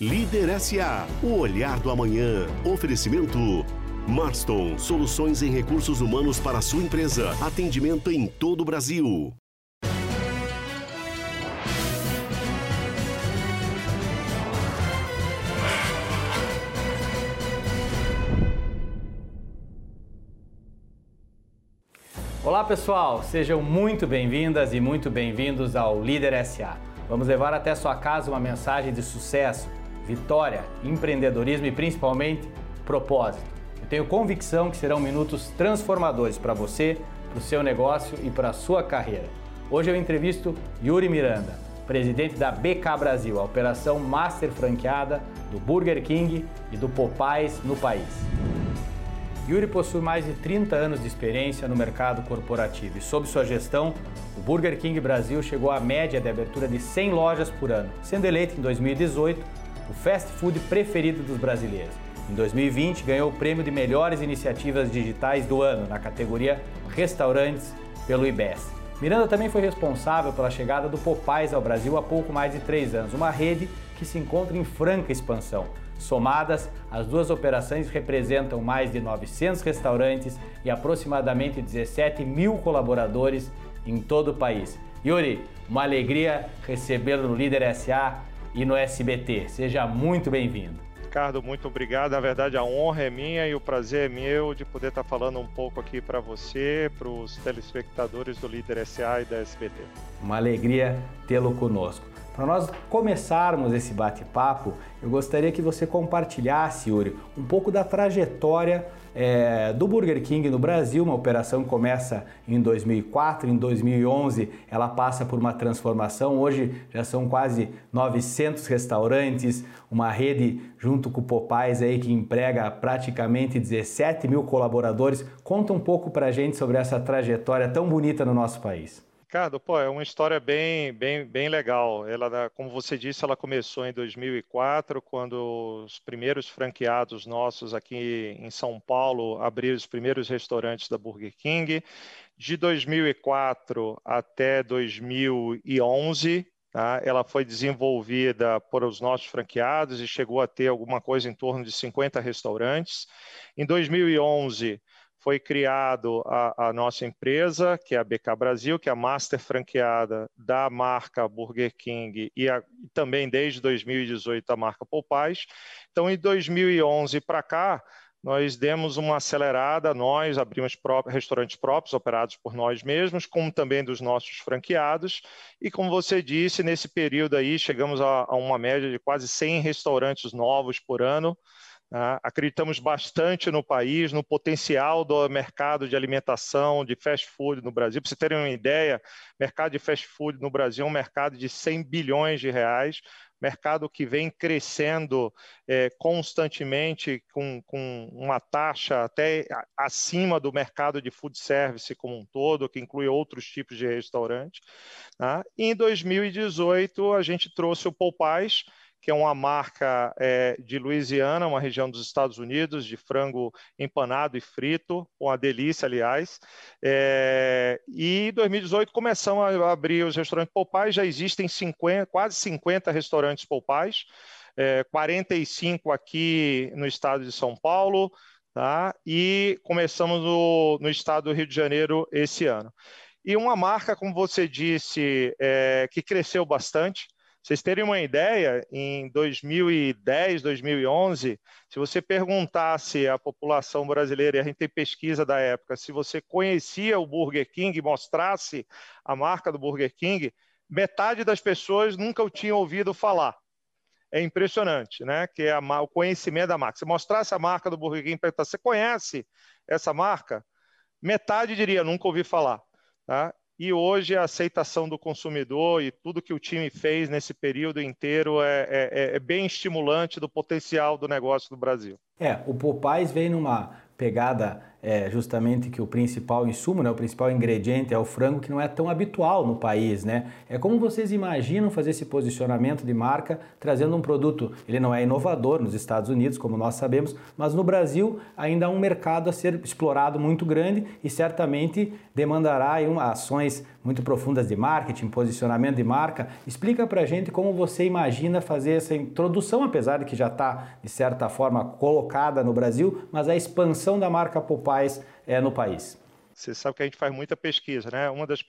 Líder SA, o olhar do amanhã. Oferecimento. Marston, soluções em recursos humanos para sua empresa. Atendimento em todo o Brasil. Olá pessoal, sejam muito bem-vindas e muito bem-vindos ao Líder SA. Vamos levar até sua casa uma mensagem de sucesso, vitória, empreendedorismo e principalmente propósito. Eu tenho convicção que serão minutos transformadores para você, para o seu negócio e para a sua carreira. Hoje eu entrevisto Yuri Miranda, presidente da BK Brasil, a operação master franqueada do Burger King e do Popeyes no país. Yuri possui mais de 30 anos de experiência no mercado corporativo e, sob sua gestão, o Burger King Brasil chegou à média de abertura de 100 lojas por ano, sendo eleito em 2018 o fast food preferido dos brasileiros. Em 2020, ganhou o prêmio de melhores iniciativas digitais do ano na categoria Restaurantes pelo IBES. Miranda também foi responsável pela chegada do Popeyes ao Brasil há pouco mais de três anos, uma rede que se encontra em franca expansão. Somadas, as duas operações representam mais de 900 restaurantes e aproximadamente 17 mil colaboradores em todo o país. Yuri, uma alegria recebê-lo no Líder SA e no SBT. Seja muito bem-vindo. Ricardo, muito obrigado. Na verdade, a honra é minha e o prazer é meu de poder estar falando um pouco aqui para você, para os telespectadores do Líder SA e da SBT. Uma alegria tê-lo conosco. Para nós começarmos esse bate-papo, eu gostaria que você compartilhasse, Yuri, um pouco da trajetória é, do Burger King no Brasil. Uma operação começa em 2004, em 2011 ela passa por uma transformação. Hoje já são quase 900 restaurantes, uma rede junto com o Popeyes aí que emprega praticamente 17 mil colaboradores. Conta um pouco para a gente sobre essa trajetória tão bonita no nosso país. Ricardo, pô, é uma história bem, bem, bem legal. Ela, como você disse, ela começou em 2004, quando os primeiros franqueados nossos aqui em São Paulo abriram os primeiros restaurantes da Burger King. De 2004 até 2011, tá, ela foi desenvolvida por os nossos franqueados e chegou a ter alguma coisa em torno de 50 restaurantes. Em 2011 foi criado a, a, nossa empresa, que é a BK Brasil, que é a master franqueada da marca Burger King e, a, também desde 2018 a marca Popeyes. Então, em 2011 para cá, nós demos uma acelerada, nós abrimos restaurantes próprios, operados por nós mesmos, como também dos nossos franqueados, e como você disse, nesse período aí chegamos a, a uma média de quase 100 restaurantes novos por ano? Acreditamos bastante no país, no potencial do mercado de alimentação, de fast food no Brasil. Para vocês terem uma ideia, mercado de fast food no Brasil é um mercado de 100 bilhões de reais, mercado que vem crescendo é, constantemente com, com, uma taxa até acima do mercado de food service como um todo, que inclui outros tipos de restaurante. Né? em 2018, a gente trouxe o Popeyes, que é uma marca é, de Louisiana, uma região dos Estados Unidos, de frango empanado e frito, uma delícia, aliás. É, e em 2018 começamos a abrir os restaurantes Popeyes, já existem 50, quase 50 restaurantes Popeyes, é, 45 aqui no estado de São Paulo, tá? e começamos no, no estado do Rio de Janeiro esse ano. E uma marca, como você disse, é, que cresceu bastante, vocês terem uma ideia, em 2010, 2011, se você perguntasse à população brasileira, e a gente tem pesquisa da época, se você conhecia o Burger King, mostrasse a marca do Burger King, metade das pessoas nunca o tinham ouvido falar. É impressionante, né? Que é a, o conhecimento da marca. Se mostrasse a marca do Burger King, você conhece essa marca? Metade diria, nunca ouvi falar. Tá? E hoje a aceitação do consumidor e tudo que o time fez nesse período inteiro é, é, é bem estimulante do potencial do negócio do Brasil. É, o Popeyes vem numa pegada é, justamente que o principal insumo, né, o principal ingrediente é o frango, que não é tão habitual no país, né? É como vocês imaginam fazer esse posicionamento de marca trazendo um produto, ele não é inovador nos Estados Unidos, como nós sabemos, mas no Brasil ainda há um mercado a ser explorado muito grande e certamente demandará aí, uma, ações muito profundas de marketing, posicionamento de marca. Explica pra gente como você imagina fazer essa introdução, apesar de que já está, de certa forma, colocada no Brasil, mas a expansão da marca É, no país. Você sabe que a gente faz muita pesquisa, né? Uma das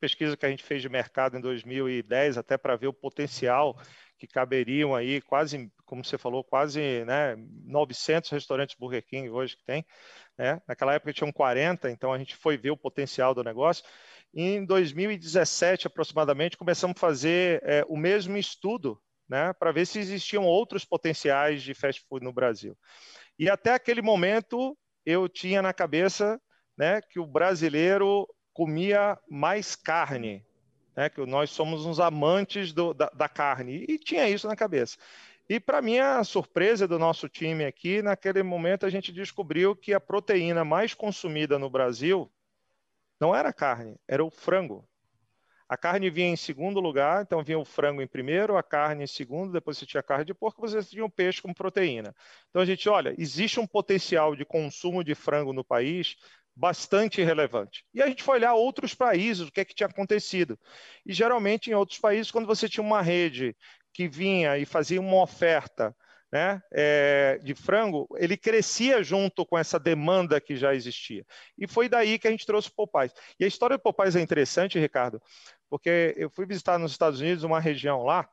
pesquisas que a gente fez de mercado em 2010, até para ver o potencial que caberiam aí quase, como você falou, quase né, 900 restaurantes Burger King hoje que tem. Né? Naquela época tinham 40, então a gente foi ver o potencial do negócio. Em 2017, aproximadamente, começamos a fazer é, o mesmo estudo né, para ver se existiam outros potenciais de fast food no Brasil. E até aquele momento, eu tinha na cabeça né, que o brasileiro comia mais carne, né, que nós somos uns amantes do, da, da carne, e tinha isso na cabeça. E para minha surpresa do nosso time aqui, naquele momento a gente descobriu que a proteína mais consumida no Brasil não era carne, era o frango. A carne vinha em segundo lugar, então vinha o frango em primeiro, a carne em segundo, depois você tinha a carne de porco, você tinha o peixe como proteína. Então a gente, olha, existe um potencial de consumo de frango no país bastante relevante. E a gente foi olhar outros países, o que é que tinha acontecido. E geralmente em outros países, quando você tinha uma rede que vinha e fazia uma oferta né, é, de frango, ele crescia junto com essa demanda que já existia. E foi daí que a gente trouxe o Popeyes. E a história do Popeyes é interessante, Ricardo, porque eu fui visitar nos Estados Unidos uma região lá,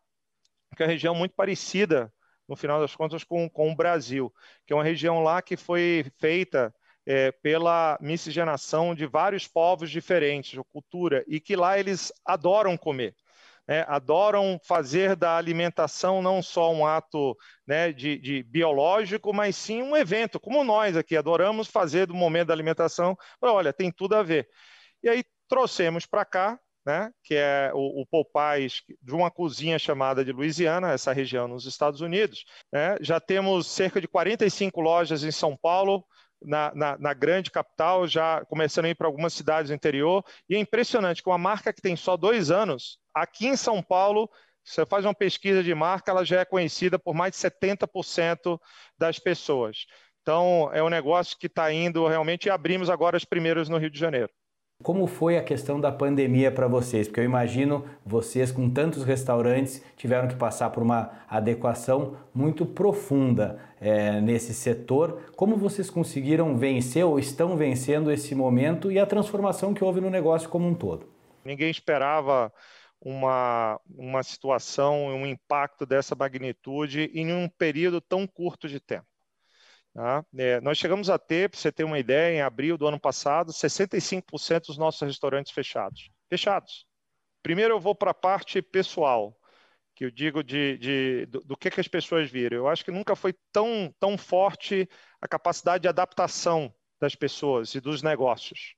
que é uma região muito parecida, no final das contas, com, com o Brasil, que é uma região lá que foi feita é, pela miscigenação de vários povos diferentes, cultura, e que lá eles adoram comer. Né, adoram fazer da alimentação não só um ato né, de, de, biológico, mas sim um evento, como nós aqui adoramos fazer do momento da alimentação. Olha, tem tudo a ver. E aí trouxemos para cá, né, que é o, o Popeyes de uma cozinha chamada de Louisiana, essa região nos Estados Unidos. Né? Já temos cerca de 45 lojas em São Paulo, na, na, na, grande capital, já começando a ir para algumas cidades do interior. E é impressionante, com uma marca que tem só dois anos, aqui em São Paulo, você faz uma pesquisa de marca, ela já é conhecida por mais de 70% das pessoas. Então, é um negócio que está indo realmente, e abrimos agora as primeiras no Rio de Janeiro. Como foi a questão da pandemia para vocês? Porque eu imagino vocês, com tantos restaurantes, tiveram que passar por uma adequação muito profunda é, nesse setor. Como vocês conseguiram vencer ou estão vencendo esse momento e a transformação que houve no negócio como um todo? Ninguém esperava uma, uma situação, um impacto dessa magnitude em um período tão curto de tempo. Tá? É, nós chegamos a ter, para você ter uma ideia, em abril do ano passado, 65% dos nossos restaurantes fechados. Fechados. Primeiro eu vou para a parte pessoal, que eu digo de, de do, do, que, que as pessoas viram. Eu acho que nunca foi tão, tão forte a capacidade de adaptação das pessoas e dos negócios.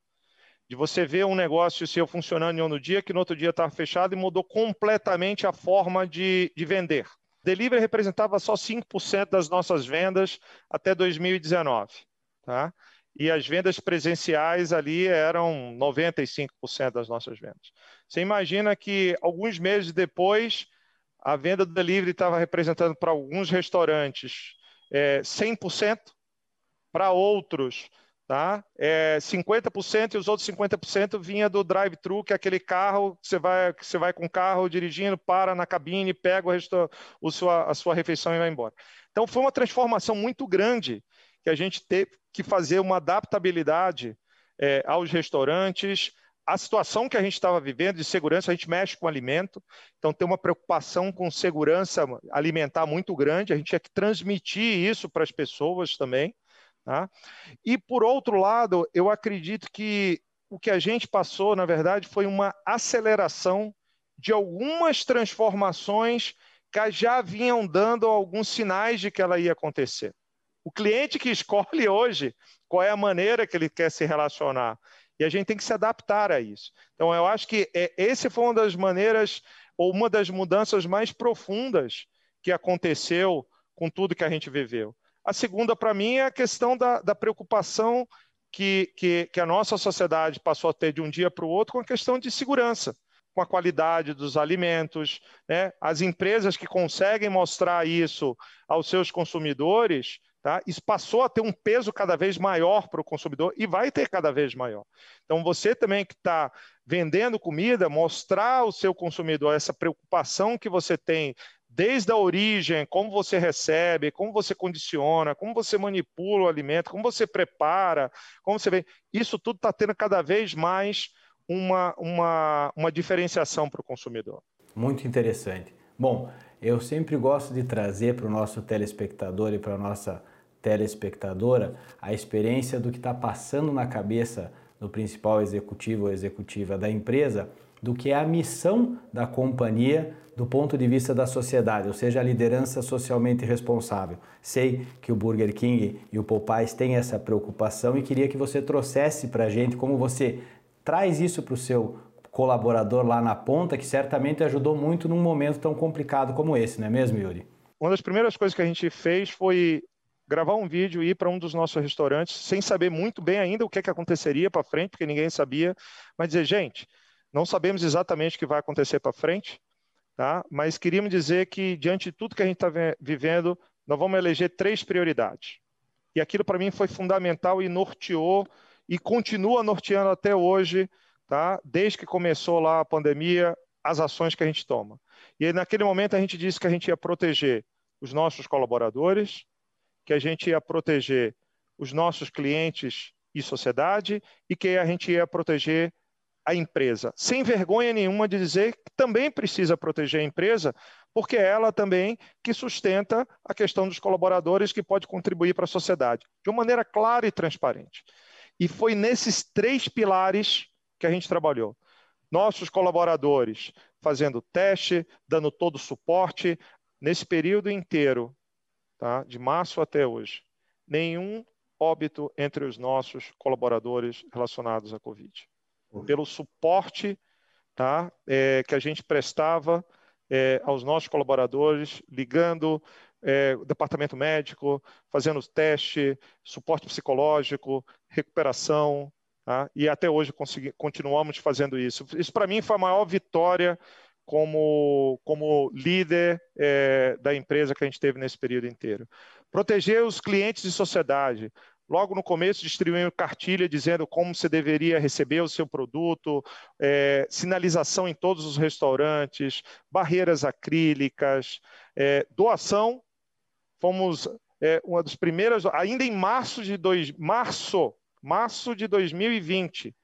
De você ver um negócio seu funcionando em um dia, que no outro dia estava fechado e mudou completamente a forma de, de vender. Delivery representava só 5% das nossas vendas até 2019, tá? E as vendas presenciais ali eram 95% das nossas vendas. Você imagina que alguns meses depois, a venda do delivery estava representando para alguns restaurantes é, 100%, para outros tá? É 50% e os outros 50% vinha do drive-thru, que é aquele carro que você vai, que você vai com o carro dirigindo, para na cabine, pega o resto, o sua, a sua refeição e vai embora. Então foi uma transformação muito grande que a gente teve que fazer uma adaptabilidade é, aos restaurantes, a situação que a gente estava vivendo de segurança, a gente mexe com alimento, então tem uma preocupação com segurança alimentar muito grande, a gente tinha que transmitir isso para as pessoas também. Tá? E, por outro lado, eu acredito que o que a gente passou, na verdade, foi uma aceleração de algumas transformações que já vinham dando alguns sinais de que ela ia acontecer. O cliente que escolhe hoje qual é a maneira que ele quer se relacionar. E a gente tem que se adaptar a isso. Então, eu acho que é, esse foi uma das maneiras, ou uma das mudanças mais profundas que aconteceu com tudo que a gente viveu. A segunda, para mim, é a questão da, da preocupação que, que, que a nossa sociedade passou a ter de um dia para o outro com a questão de segurança com a qualidade dos alimentos. Né? As empresas que conseguem mostrar isso aos seus consumidores, tá? isso passou a ter um peso cada vez maior para o consumidor e vai ter cada vez maior. Então, você também que está vendendo comida, mostrar ao seu consumidor essa preocupação que você tem desde a origem, como você recebe, como você condiciona, como você manipula o alimento, como você prepara, como você vê. Isso tudo está tendo cada vez mais uma, uma, uma diferenciação para o consumidor. Muito interessante. Bom, eu sempre gosto de trazer para o nosso telespectador e para a nossa telespectadora a experiência do que está passando na cabeça do principal executivo ou executiva da empresa, do que é a missão da companhia do ponto de vista da sociedade, ou seja, a liderança socialmente responsável. Sei que o Burger King e o Popeyes têm essa preocupação e queria que você trouxesse para a gente como você traz isso para o seu colaborador lá na ponta, que certamente ajudou muito num momento tão complicado como esse, não é mesmo, Yuri? Uma das primeiras coisas que a gente fez foi gravar um vídeo e ir para um dos nossos restaurantes, sem saber muito bem ainda o que, é que aconteceria para frente, porque ninguém sabia, mas dizer, gente, não sabemos exatamente o que vai acontecer para frente, tá? mas queríamos dizer que, diante de tudo que a gente está vivendo, nós vamos eleger três prioridades. E aquilo, para mim, foi fundamental e norteou e continua norteando até hoje, tá? desde que começou lá a pandemia, as ações que a gente toma. E aí, naquele momento a gente disse que a gente ia proteger os nossos colaboradores, que a gente ia proteger os nossos clientes e sociedade e que a gente ia proteger a empresa, sem vergonha nenhuma de dizer que também precisa proteger a empresa, porque é ela também que sustenta a questão dos colaboradores que pode contribuir para a sociedade, de uma maneira clara e transparente. E foi nesses três pilares que a gente trabalhou. Nossos colaboradores fazendo teste, dando todo o suporte. Nesse período inteiro, tá? de março até hoje, nenhum óbito entre os nossos colaboradores relacionados à Covid. Pelo suporte tá? É, que a gente prestava é, aos nossos colaboradores, ligando é, o departamento médico, fazendo teste, suporte psicológico, recuperação, tá? e até hoje consegui, continuamos fazendo isso. Isso, para mim, foi a maior vitória como, como líder é, da empresa que a gente teve nesse período inteiro. Proteger os clientes e sociedade. Logo no começo, distribuindo cartilha dizendo como você deveria receber o seu produto, é, sinalização em todos os restaurantes, barreiras acrílicas, é, doação fomos é, uma das primeiras, ainda em março de, dois, março, março de 2020.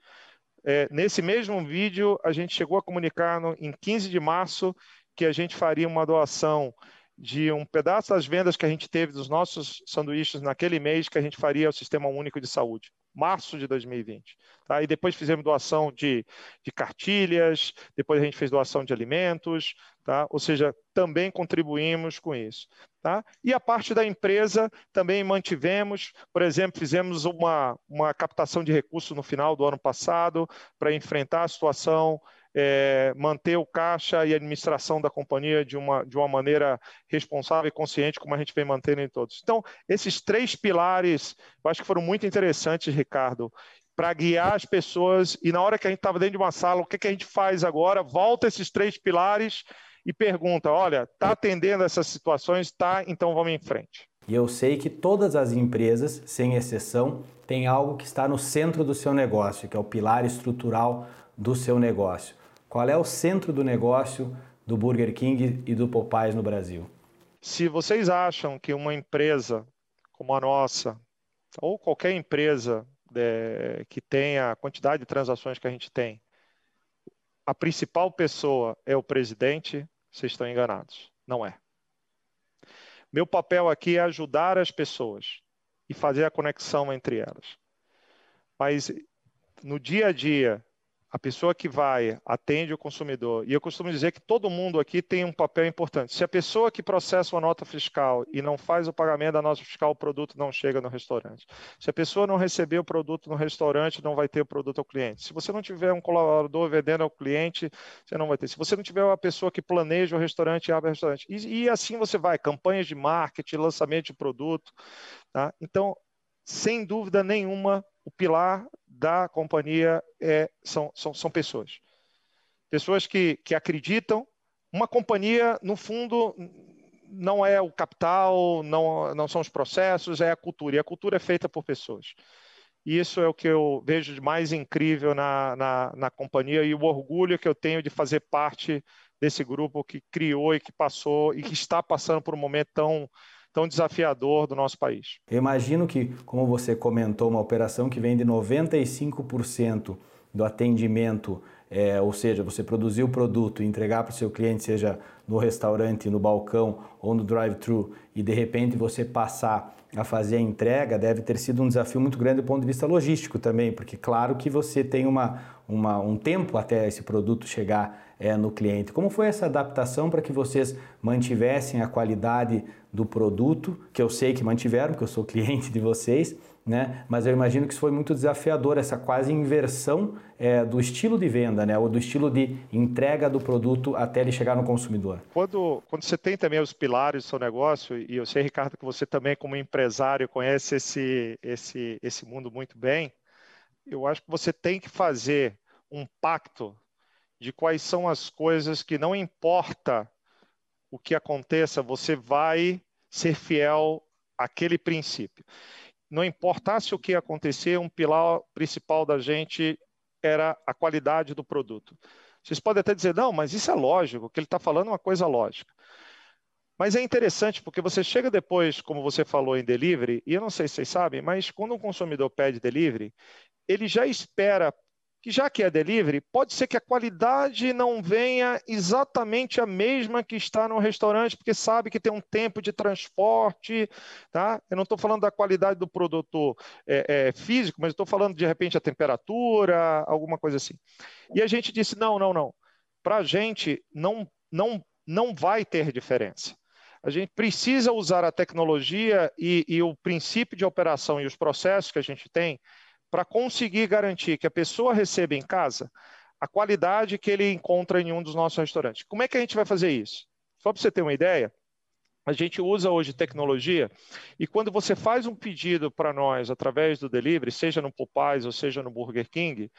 É, nesse mesmo vídeo, a gente chegou a comunicar no, em 15 de março que a gente faria uma doação de um pedaço das vendas que a gente teve dos nossos sanduíches naquele mês que a gente faria ao Sistema Único de Saúde, março de 2020. Tá? E depois fizemos doação de, de cartilhas, depois a gente fez doação de alimentos, tá? ou seja, também contribuímos com isso. Tá? E a parte da empresa também mantivemos, por exemplo, fizemos uma, uma captação de recursos no final do ano passado para enfrentar a situação, é, manter o caixa e a administração da companhia de uma, de uma maneira responsável e consciente, como a gente vem mantendo em todos. Então, esses três pilares, eu acho que foram muito interessantes, Ricardo, para guiar as pessoas. E na hora que a gente estava dentro de uma sala, o que, que a gente faz agora? Volta esses três pilares e pergunta: olha, está atendendo essas situações? Está, então vamos em frente. E eu sei que todas as empresas, sem exceção, têm algo que está no centro do seu negócio, que é o pilar estrutural do seu negócio. Qual é o centro do negócio do Burger King e do Popeyes no Brasil? Se vocês acham que uma empresa como a nossa, ou qualquer empresa é, que tenha a quantidade de transações que a gente tem, a principal pessoa é o presidente, vocês estão enganados. Não é. Meu papel aqui é ajudar as pessoas e fazer a conexão entre elas. Mas no dia a dia, a pessoa que vai, atende o consumidor, e eu costumo dizer que todo mundo aqui tem um papel importante. Se a pessoa que processa uma nota fiscal e não faz o pagamento da nota fiscal, o produto não chega no restaurante. Se a pessoa não receber o produto no restaurante, não vai ter o produto ao cliente. Se você não tiver um colaborador vendendo ao cliente, você não vai ter. Se você não tiver uma pessoa que planeja o restaurante e abre o restaurante. E, e assim você vai, campanhas de marketing, lançamento de produto. Tá? Então, sem dúvida nenhuma, o pilar da companhia é, são, são, são pessoas. Pessoas que, que acreditam. Uma companhia, no fundo, não é o capital, não, não são os processos, é a cultura. E a cultura é feita por pessoas. E isso é o que eu vejo de mais incrível na, na, na companhia e o orgulho que eu tenho de fazer parte desse grupo que criou e que passou e que está passando por um momento tão, tão desafiador do nosso país. Eu imagino que, como você comentou, uma operação que vem de 95% do atendimento, é, ou seja, você produzir o produto e entregar para o seu cliente, seja no restaurante, no balcão ou no drive-thru, e de repente você passar a fazer a entrega, deve ter sido um desafio muito grande do ponto de vista logístico também, porque claro que você tem uma, uma um tempo até esse produto chegar é, no cliente. Como foi essa adaptação para que vocês mantivessem a qualidade do produto, que eu sei que mantiveram, porque eu sou cliente de vocês, né? Mas eu imagino que isso foi muito desafiador, essa quase inversão é, do estilo de venda, né? Ou do estilo de entrega do produto até ele chegar no consumidor. Quando, quando você tem também os pilares do seu negócio, e eu sei, Ricardo, que você também, como empresário, conhece esse, esse, esse mundo muito bem, eu acho que você tem que fazer um pacto de quais são as coisas que não importa o que aconteça, você vai ser fiel àquele princípio. Não importasse o que acontecer, um pilar principal da gente era a qualidade do produto. Vocês podem até dizer, não, mas isso é lógico, que ele está falando uma coisa lógica. Mas é interessante porque você chega depois, como você falou, em delivery, e eu não sei se vocês sabem, mas quando um consumidor pede delivery, ele já espera que já que é delivery, pode ser que a qualidade não venha exatamente a mesma que está no restaurante, porque sabe que tem um tempo de transporte, tá? Eu não estou falando da qualidade do produto é, é, físico, mas estou falando de repente a temperatura, alguma coisa assim. E a gente disse não, não, não. Para a gente não, não, não vai ter diferença. A gente precisa usar a tecnologia e, e o princípio de operação e os processos que a gente tem para conseguir garantir que a pessoa receba em casa a qualidade que ele encontra em um dos nossos restaurantes. Como é que a gente vai fazer isso? Só para você ter uma ideia, a gente usa hoje tecnologia e quando você faz um pedido para nós através do delivery, seja no Popeyes ou seja no Burger King,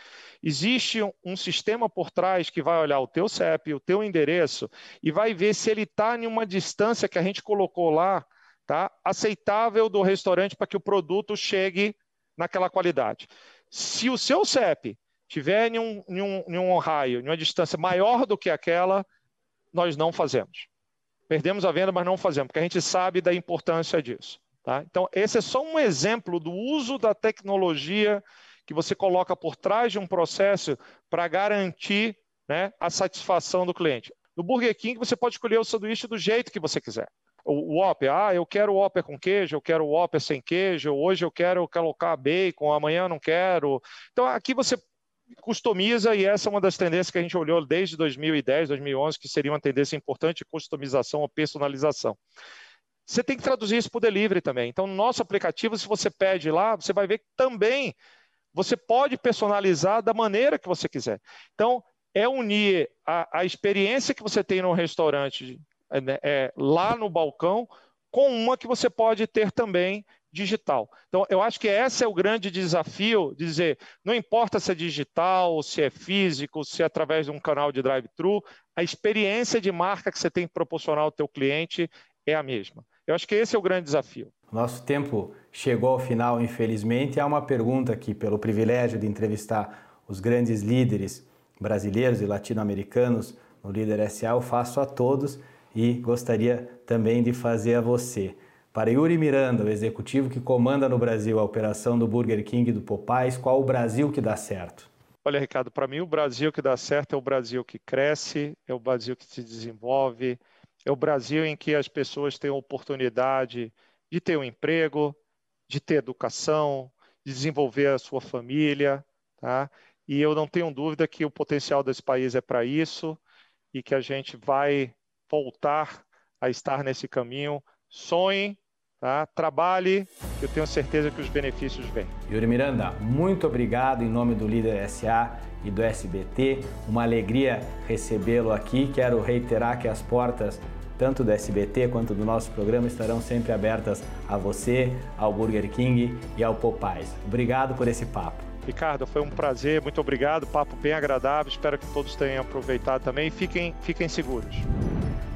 existe um, sistema por trás que vai olhar o teu CEP, o teu endereço e vai ver se ele está em uma distância que a gente colocou lá, tá, aceitável do restaurante para que o produto chegue naquela qualidade. Se o seu CEP tiver em um, em, um, em um raio, em uma distância maior do que aquela, nós não fazemos. Perdemos a venda, mas não fazemos, porque a gente sabe da importância disso. Tá? Então, esse é só um exemplo do uso da tecnologia que você coloca por trás de um processo para garantir né, a satisfação do cliente. No Burger King, você pode escolher o sanduíche do jeito que você quiser o, Whopper, ah, eu quero o Whopper com queijo, eu quero o Whopper sem queijo, hoje eu quero colocar bacon, amanhã não quero. Então aqui você customiza e essa é uma das tendências que a gente olhou desde 2010, 2011, que seria uma tendência importante, customização ou personalização. Você tem que traduzir isso para o delivery também. Então, no nosso aplicativo, se você pede lá, você vai ver que também você pode personalizar da maneira que você quiser. Então, é unir a, a experiência que você tem no restaurante é, né, é, lá no balcão com uma que você pode ter também digital. Então, eu acho que esse é o grande desafio, de dizer, não importa se é digital, se é físico, se é através de um canal de drive-thru, a experiência de marca que você tem que proporcionar ao teu cliente é a mesma. Eu acho que esse é o grande desafio. Nosso tempo chegou ao final, infelizmente. Há uma pergunta aqui, pelo privilégio de entrevistar os grandes líderes brasileiros e latino-americanos no Líder SA, eu faço a todos e gostaria também de fazer a você. Para Yuri Miranda, o executivo que comanda no Brasil a operação do Burger King e do Popeyes, qual o Brasil que dá certo? Olha, Ricardo, para mim o Brasil que dá certo é o Brasil que cresce, é o Brasil que se desenvolve, é o Brasil em que as pessoas têm a oportunidade de ter um emprego, de ter educação, de desenvolver a sua família, tá? E eu não tenho dúvida que o potencial desse país é para isso e que a gente vai voltar a estar nesse caminho. Sonhe, tá? trabalhe, eu tenho certeza que os benefícios vêm. Yuri Miranda, muito obrigado em nome do Líder SA e do SBT. Uma alegria recebê-lo aqui. Quero reiterar que as portas tanto do SBT quanto do nosso programa, estarão sempre abertas a você, ao Burger King e ao Popeyes. Obrigado por esse papo. Ricardo, foi um prazer, muito obrigado, papo bem agradável, espero que todos tenham aproveitado também. Fiquem, fiquem seguros.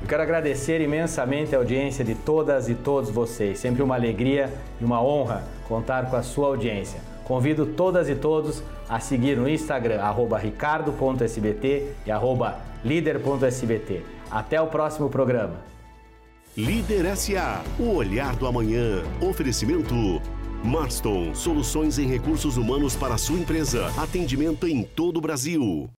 Quero agradecer imensamente a audiência de todas e todos vocês. Sempre uma alegria e uma honra contar com a sua audiência. Convido todas e todos a seguir no Instagram, ricardo.sbt e líder.sbt. Até o próximo programa. Líder SA, o olhar do amanhã. Oferecimento Marston, soluções em recursos humanos para a sua empresa. Atendimento em todo o Brasil.